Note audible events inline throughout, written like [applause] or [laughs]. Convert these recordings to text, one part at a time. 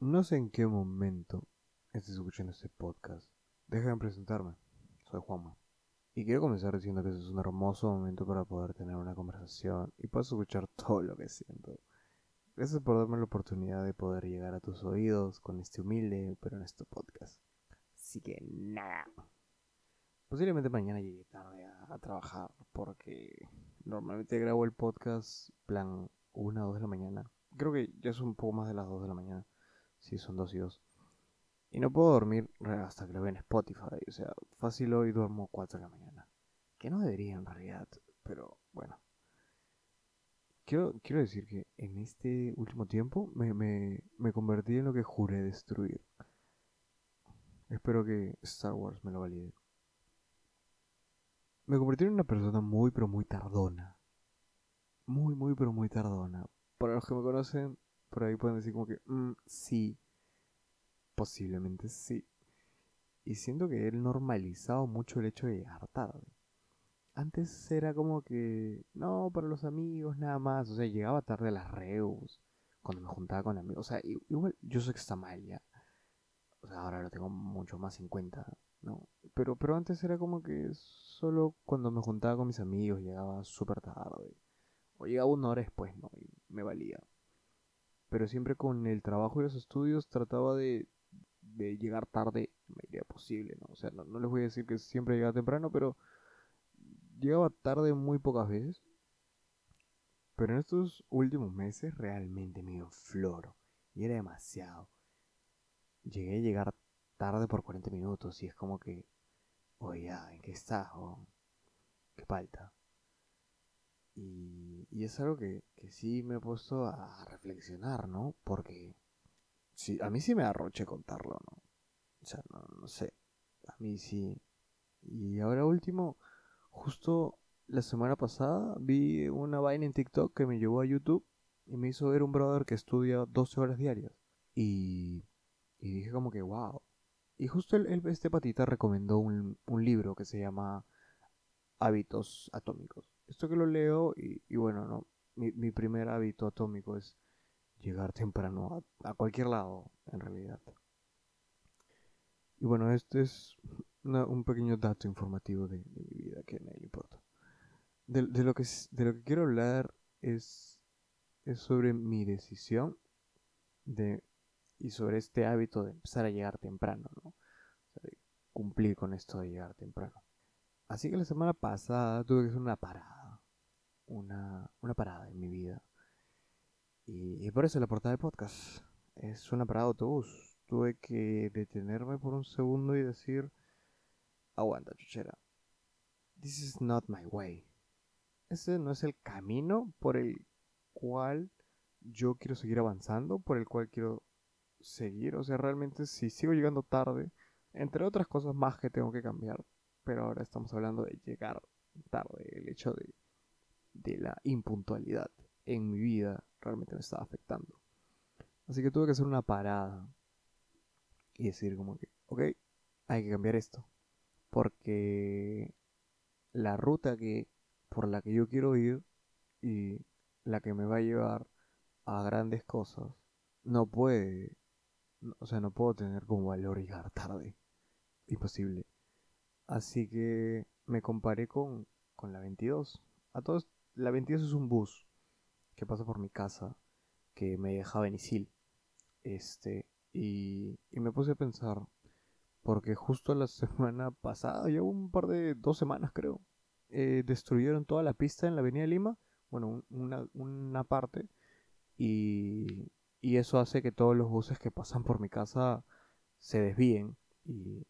No sé en qué momento estés escuchando este podcast. Déjame presentarme. Soy Juanma. Y quiero comenzar diciendo que es un hermoso momento para poder tener una conversación y puedes escuchar [laughs] todo lo que siento. Gracias por darme la oportunidad de poder llegar a tus oídos con este humilde pero honesto podcast. Así que nada. Posiblemente mañana llegue tarde a, a trabajar porque normalmente grabo el podcast plan 1 o 2 de la mañana. Creo que ya es un poco más de las 2 de la mañana. Sí, son 2 y 2. Y no puedo dormir hasta que lo vea en Spotify. O sea, fácil hoy duermo 4 de la mañana. Que no debería en realidad, pero bueno. Quiero, quiero decir que en este último tiempo me, me, me convertí en lo que juré destruir. Espero que Star Wars me lo valide. Me convertí en una persona muy pero muy tardona. Muy, muy pero muy tardona. Para los que me conocen, por ahí pueden decir como que, mm, sí, posiblemente sí. Y siento que he normalizado mucho el hecho de llegar tarde. Antes era como que, no, para los amigos nada más. O sea, llegaba tarde a las reus, cuando me juntaba con amigos. O sea, igual yo sé que está mal ya. O sea, ahora lo tengo mucho más en cuenta, ¿no? Pero, pero antes era como que solo cuando me juntaba con mis amigos llegaba súper tarde. O llegaba una hora después, ¿no? Y me valía. Pero siempre con el trabajo y los estudios trataba de, de llegar tarde me medida posible, ¿no? O sea, no, no, les voy a decir que siempre llegaba temprano, pero llegaba tarde muy pocas veces. Pero en estos últimos meses realmente me dio flor. Y era demasiado. Llegué a llegar tarde por 40 minutos y es como que, oye, ¿en qué estás? Oh? ¿Qué falta? Y, es algo que, que, sí me he puesto a reflexionar, ¿no? Porque sí, a mí sí me arroche contarlo, ¿no? O sea, no, no sé. A mí sí. Y ahora último, justo la semana pasada vi una vaina en TikTok que me llevó a YouTube y me hizo ver un brother que estudia 12 horas diarias. Y, y dije como que, wow. Y justo el, el, este patita recomendó un, un libro que se llama Hábitos Atómicos esto que lo leo y, y bueno, no, mi, mi, primer hábito atómico es llegar temprano a, a, cualquier lado, en realidad. Y bueno, este es una, un pequeño dato informativo de, de, mi vida que a nadie le importa. De, de, lo que, de lo que quiero hablar es, es sobre mi decisión de, y sobre este hábito de empezar a llegar temprano, ¿no? O sea, de cumplir con esto de llegar temprano. Así que la semana pasada tuve que hacer una parada. Una, una parada en mi vida. Y, y, por eso la portada del podcast. Es una parada de autobús. Tuve que detenerme por un segundo y decir, aguanta, chuchera. This is not my way. Ese no es el camino por el cual yo quiero seguir avanzando, por el cual quiero seguir. O sea, realmente si sigo llegando tarde, entre otras cosas más que tengo que cambiar, pero ahora estamos hablando de llegar tarde, el hecho de, de la impuntualidad en mi vida realmente me estaba afectando. Así que tuve que hacer una parada y decir como que, ok, hay que cambiar esto. Porque la ruta que por la que yo quiero ir y la que me va a llevar a grandes cosas no puede, o sea, no puedo tener como valor llegar tarde. Imposible. Así que me comparé con, con la 22. A todos, la 22 es un bus que pasa por mi casa, que me dejaba en. Este, y, y me puse a pensar, porque justo la [laughs] semana pasada, ya un par de dos semanas creo, eh, destruyeron toda la pista en la Avenida Lima, bueno, una, una parte, y, y eso hace que todos los buses que pasan por mi casa se desvíen y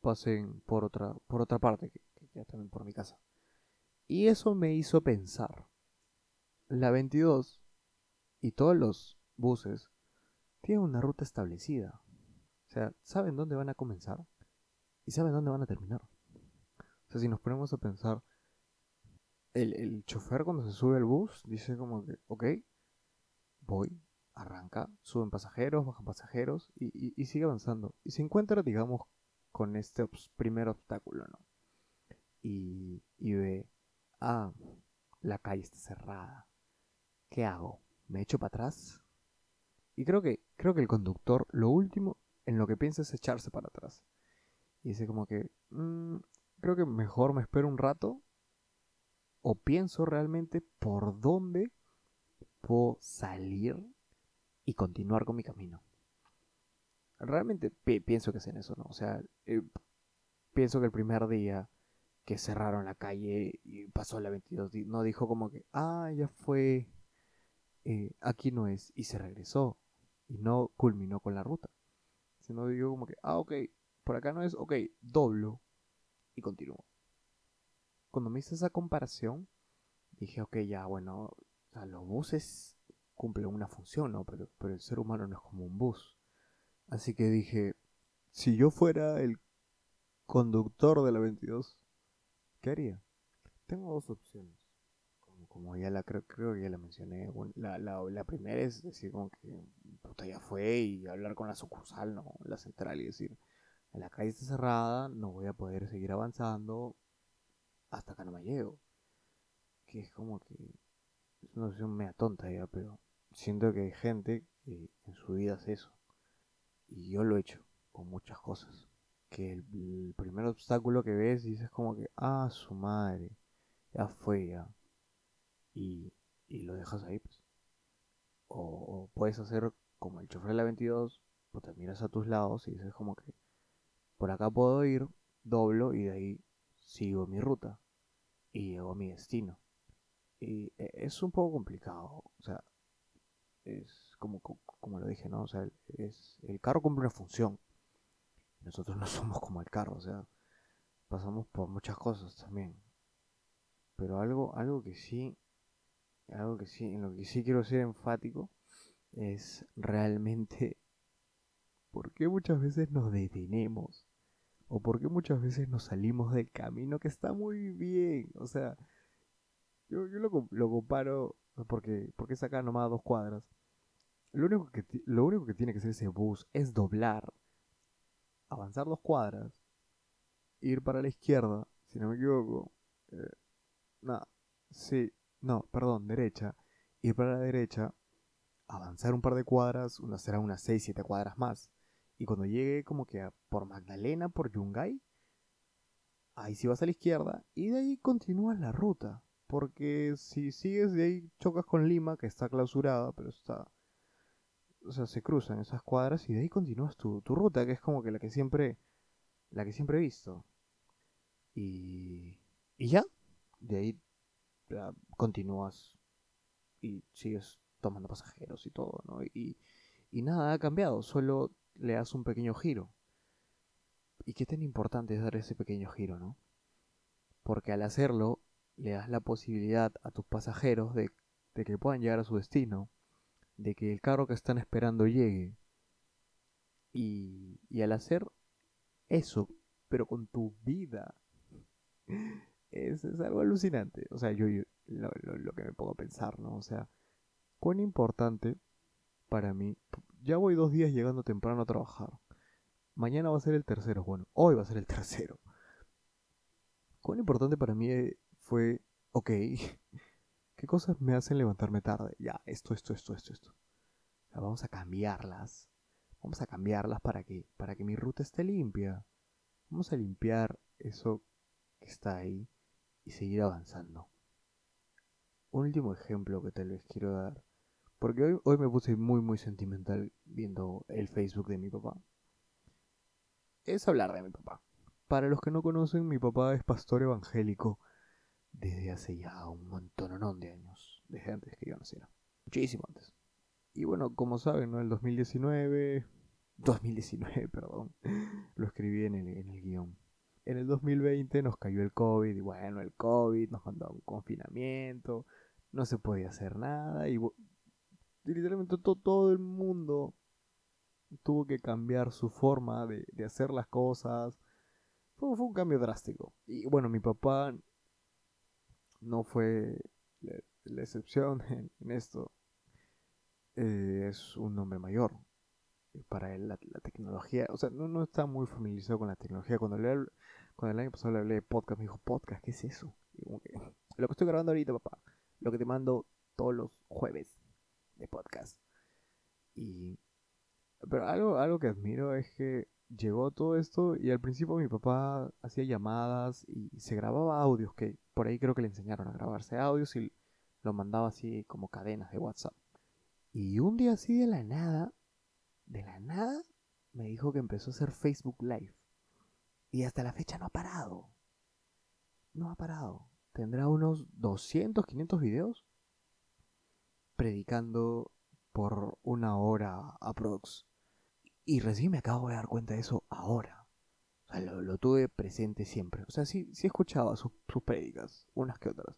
pasen por otra, por otra parte, que, que queda también por mi casa. Y eso me hizo pensar. La 22 y todos los buses tienen una ruta establecida. O sea, saben dónde van a comenzar y saben dónde van a terminar. O sea, si nos ponemos a pensar, el, el chofer cuando se sube al bus dice como que, ok, voy, arranca, suben pasajeros, bajan pasajeros y, y, y sigue avanzando. Y se encuentra, digamos, con este primer obstáculo, ¿no? Y, y ve, ah, la calle está cerrada. ¿Qué hago? ¿Me echo para atrás? Y creo que, creo que el conductor, lo último en lo que piensa es echarse para atrás. Y dice como que, mm, creo que mejor me espero un rato o pienso realmente por dónde puedo salir y continuar con mi camino. Realmente pienso que es en eso, ¿no? O sea, eh, pienso que el primer día que cerraron la calle y pasó la 22, no dijo como que, ah, ya fue, eh, aquí no es, y se regresó y no culminó con la ruta. Sino digo como que, ah, ok, por acá no es, ok, doblo y continúo. Cuando me hice esa comparación, dije, ok, ya, bueno, los buses cumplen una función, ¿no? Pero, pero el ser humano no es como un bus. Así que dije, si yo fuera el conductor de la 22, Tengo dos opciones. Como, ya la creo, creo que ya la mencioné. La, la, primera es decir como que puta ya fue y hablar con la sucursal, ¿no? La central y decir, la calle está cerrada, no voy a poder seguir avanzando hasta que no me llego. Que es como que es una opción mea tonta ya, pero siento que hay gente que en su vida hace eso. Y yo lo he hecho con muchas cosas. Que el, primer obstáculo que ves dices como que, ah, su madre, ya fue ya. Y, y lo dejas ahí, pues. O, puedes hacer como el chofer de la 22, pues te miras a tus lados y dices como que, por acá puedo ir, doblo y de ahí sigo mi ruta y llego a mi destino. Y e, es un poco complicado, o sea, es como, como lo dije, ¿no? O sea, es, el carro cumple una función. Nosotros no somos como el carro, o sea, pasamos por muchas cosas también. Pero algo, algo que sí, algo que sí, en lo que sí quiero ser enfático es realmente [laughs] por qué muchas veces nos detenemos o por qué muchas veces nos salimos del camino que está muy bien. O sea, yo, yo lo, lo comparo porque, porque saca nomás dos cuadras. Lo único, que, lo único que tiene que hacer ese bus es doblar, avanzar dos cuadras, ir para la izquierda, si no me equivoco. Eh, no, sí, no, perdón, derecha. Ir para la derecha, avanzar un par de cuadras, una, será unas 6, 7 cuadras más. Y cuando llegue como que por Magdalena, por Yungay, ahí sí vas a la izquierda y de ahí continúas la ruta. Porque si sigues de ahí chocas con Lima, que está clausurada, pero está... O sea, se cruzan esas cuadras y de ahí continúas tu, tu ruta, que es como que la que siempre... La que siempre he visto. Y... Y ya. De ahí continúas y sigues tomando pasajeros y todo, ¿no? Y, y nada ha cambiado, solo le das un pequeño giro. ¿Y qué tan importante es dar ese pequeño giro, no? Porque al hacerlo, le das la posibilidad a tus pasajeros de, que puedan llegar a su destino, de que el carro que están esperando llegue. Y, y al hacer eso, pero con tu vida, [laughs] es, algo alucinante. O sea, yo, lo, lo, que me pongo a pensar, ¿no? O sea, cuán importante para mí. Ya voy dos días llegando temprano a trabajar. Mañana va a ser el tercero. Bueno, hoy va a ser el tercero. Cuán importante para mí fue, ok, [laughs] ¿qué cosas me hacen levantarme tarde? Ya, esto, esto, esto, esto, esto. vamos a cambiarlas. Vamos a cambiarlas para que, para que mi ruta esté limpia. Vamos a limpiar eso que está ahí y seguir avanzando. Un último ejemplo que tal vez quiero dar porque hoy, hoy me puse muy, muy sentimental viendo el Facebook de mi papá. Es hablar de mi papá. Para los que no conocen, mi papá es pastor evangélico desde hace ya un montón de años. Desde antes que yo naciera. Muchísimo antes. Y bueno, como saben, ¿no? El 2019... 2019, [laughs] perdón. Lo escribí en el, en el guion. En el 2020 nos cayó el COVID y bueno, el COVID nos mandó a un confinamiento, no se podía hacer nada y literalmente todo, el mundo tuvo que cambiar su forma de, hacer las cosas. Fue, un cambio drástico. Y bueno, mi papá no fue la, excepción en, esto. Eh, es un hombre mayor. Para él la, tecnología, o sea, no, no, está muy familiarizado con la tecnología. Cuando, le, cuando el año pasado le hablé de podcast, me dijo, podcast, ¿qué es eso? lo que estoy grabando ahorita, papá. Lo que te mando todos los jueves de podcast. Y... Pero algo, algo que admiro es que llegó todo esto y al principio mi papá hacía llamadas y se grababa audios, que por ahí creo que le enseñaron a grabarse audios y lo mandaba así como cadenas de WhatsApp. Y un día así de la nada, de la nada, me dijo que empezó a hacer Facebook Live. Y hasta la fecha no ha parado. No ha parado. Tendrá unos 200, 500 videos predicando por una hora aprox. Y recién me acabo de dar cuenta de eso ahora. O sea, lo, tuve presente siempre. O sea, sí, sí escuchaba sus, sus prédicas, unas que otras.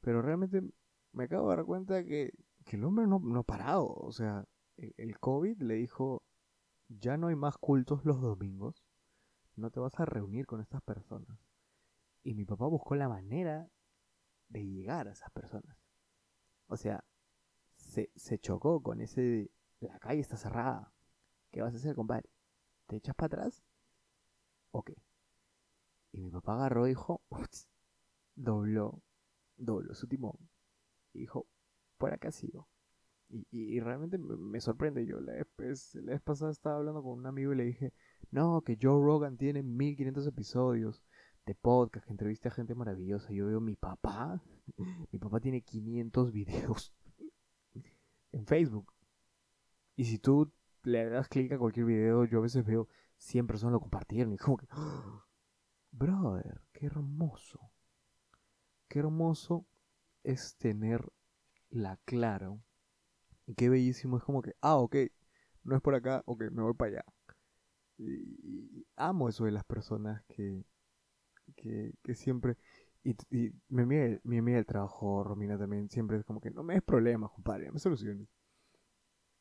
Pero realmente me acabo de dar cuenta que, que el hombre no, no ha parado. O sea, el, el COVID le dijo, ya no hay más cultos los domingos. No te vas a reunir con estas personas. Y mi papá buscó la manera de llegar a esas personas. O sea, se, se chocó con ese la calle está cerrada. ¿Qué vas a hacer, compadre? ¿Te echas para atrás? Ok. Y mi papá agarró y dijo, dobló, dobló su timón. Y dijo, por acá sigo. Y, y, realmente me, sorprende. Yo la vez, la vez pasada estaba hablando con un amigo y le dije, no, que Joe Rogan tiene 1500 episodios de podcast, que entrevista a gente maravillosa. Yo veo mi papá, [laughs] mi papá tiene 500 videos en Facebook. Y si tú le das clic a cualquier video, yo a veces veo 100 personas lo compartieron y como que, brother, qué hermoso. Qué hermoso es tener la claro. Y qué bellísimo es como que, ah, ok, no es por acá, ok, me voy para allá. Y, amo eso de las personas que, que, que siempre... Y, y mi amiga del trabajo, Romina, también siempre es como que no me des problemas, compadre, me soluciones.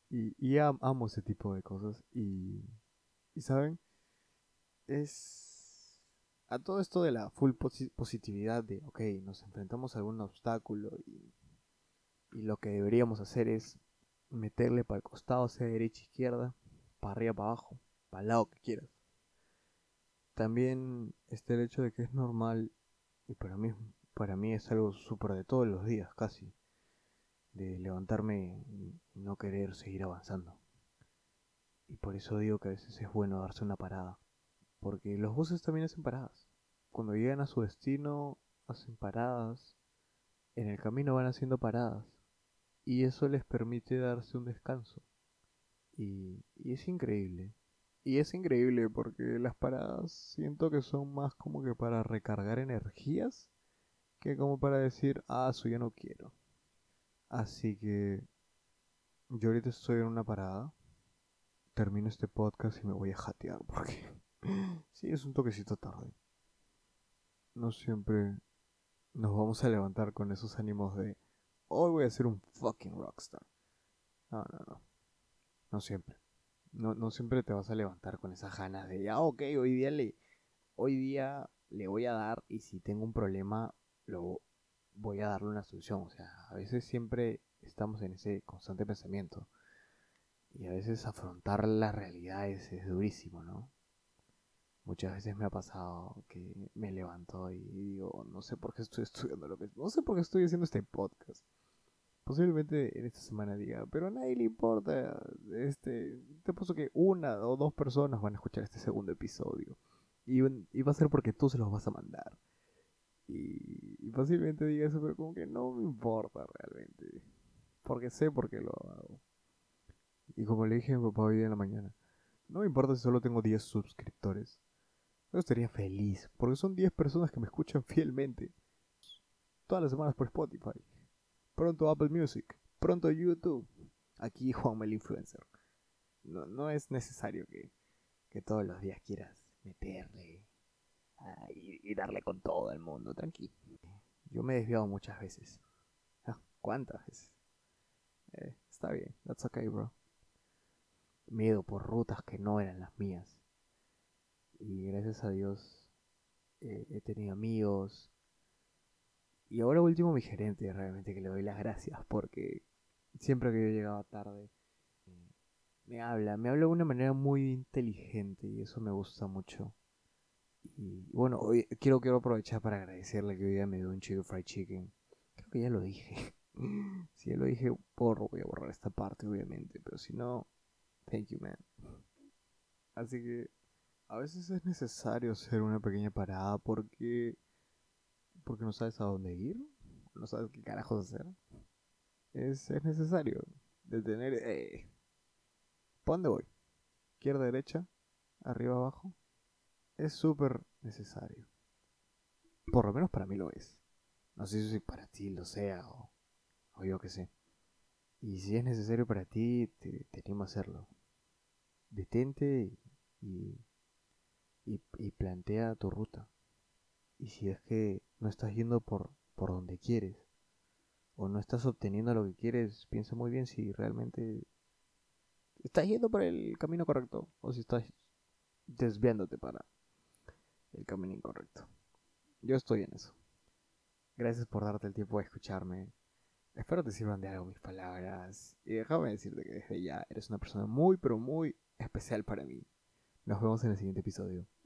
Y, amo ese tipo de cosas. Y, y saben, es a todo esto de la full positividad de, ok, nos enfrentamos a algún obstáculo y, y lo que deberíamos hacer es meterle para el costado, sea derecha, izquierda, para arriba, para abajo, para el lado que quieras. También está el hecho de que es normal, y para mí, para mí es algo súper de todos los días, casi de levantarme y no querer seguir avanzando. Y por eso digo que a veces es bueno darse una parada, porque los buses también hacen paradas. Cuando llegan a su destino, hacen paradas, en el camino van haciendo paradas, y eso les permite darse un descanso. Y, es increíble. Y es increíble porque las paradas siento que son más como que para recargar energías que como para decir, ah, eso ya no quiero. Así que yo ahorita estoy en una parada. Termino este podcast y me voy a jatear porque [laughs] sí es un toquecito tarde. No siempre nos vamos a levantar con esos ánimos de hoy voy a ser un fucking rockstar. No, no, no. No siempre. No, no siempre te vas a levantar con esas ganas de, ah, ok, hoy día le, hoy día le voy a dar y si tengo un problema lo, voy a darle una solución. O sea, a veces siempre estamos en ese constante pensamiento. Y a veces afrontar la realidad es, durísimo, ¿no? Muchas veces me ha pasado que me levanto y digo, no sé por qué estoy estudiando lo que... No sé por qué estoy haciendo este podcast. Posiblemente en esta semana diga, pero a nadie le importa. Este, te puesto que una o dos personas van a escuchar este segundo episodio. Y, y va a ser porque tú se los vas a mandar. Y, fácilmente diga eso, pero como que no me importa realmente. Porque sé por qué lo hago. Y como le dije a mi papá hoy día en la mañana, no me importa si solo tengo 10 suscriptores. Yo estaría feliz, porque son 10 personas que me escuchan [laughs] fielmente. Todas las semanas por Spotify. Pronto Apple Music. Pronto YouTube. Aquí Juan el Influencer. No, no es necesario que, que todos los días quieras meterle y, darle con todo el mundo, tranquilo. Yo me he desviado muchas veces. Ah, ¿Cuántas veces? Eh, está bien, that's okay, bro. Miedo por rutas que no eran las mías. Y gracias a Dios eh, he tenido amigos. Y ahora último mi gerente, realmente que le doy las gracias porque siempre que yo llegaba tarde eh, me habla, me habla de una manera muy inteligente y eso me gusta mucho. Y bueno, hoy quiero, quiero aprovechar para agradecerle que hoy día me dio un chicken fried chicken. Creo que ya lo dije. [laughs] si ya lo dije, borro, voy a borrar esta parte, obviamente. Pero si no, thank you, man. Así que a veces es necesario hacer una pequeña parada porque. porque no sabes a dónde ir, no sabes qué carajos hacer. Es, es necesario detener. Eh, ¿Para dónde voy? ¿Izquierda, derecha? ¿Arriba, abajo? Es súper necesario. Por lo menos para mí lo es. No sé si para ti lo sea o, yo qué sé. Y si es necesario para ti, te, te animo a hacerlo. Detente y, y, y, plantea tu ruta. Y si es que no estás yendo por, por donde quieres, o no estás obteniendo lo que quieres, piensa muy bien si realmente estás yendo por el camino correcto o si estás desviándote para el camino incorrecto. Yo estoy en eso. Gracias por darte el tiempo de escucharme. Espero te sirvan de algo mis palabras. Y déjame decirte que desde ya eres una persona muy, pero muy especial para mí. Nos vemos en el siguiente episodio.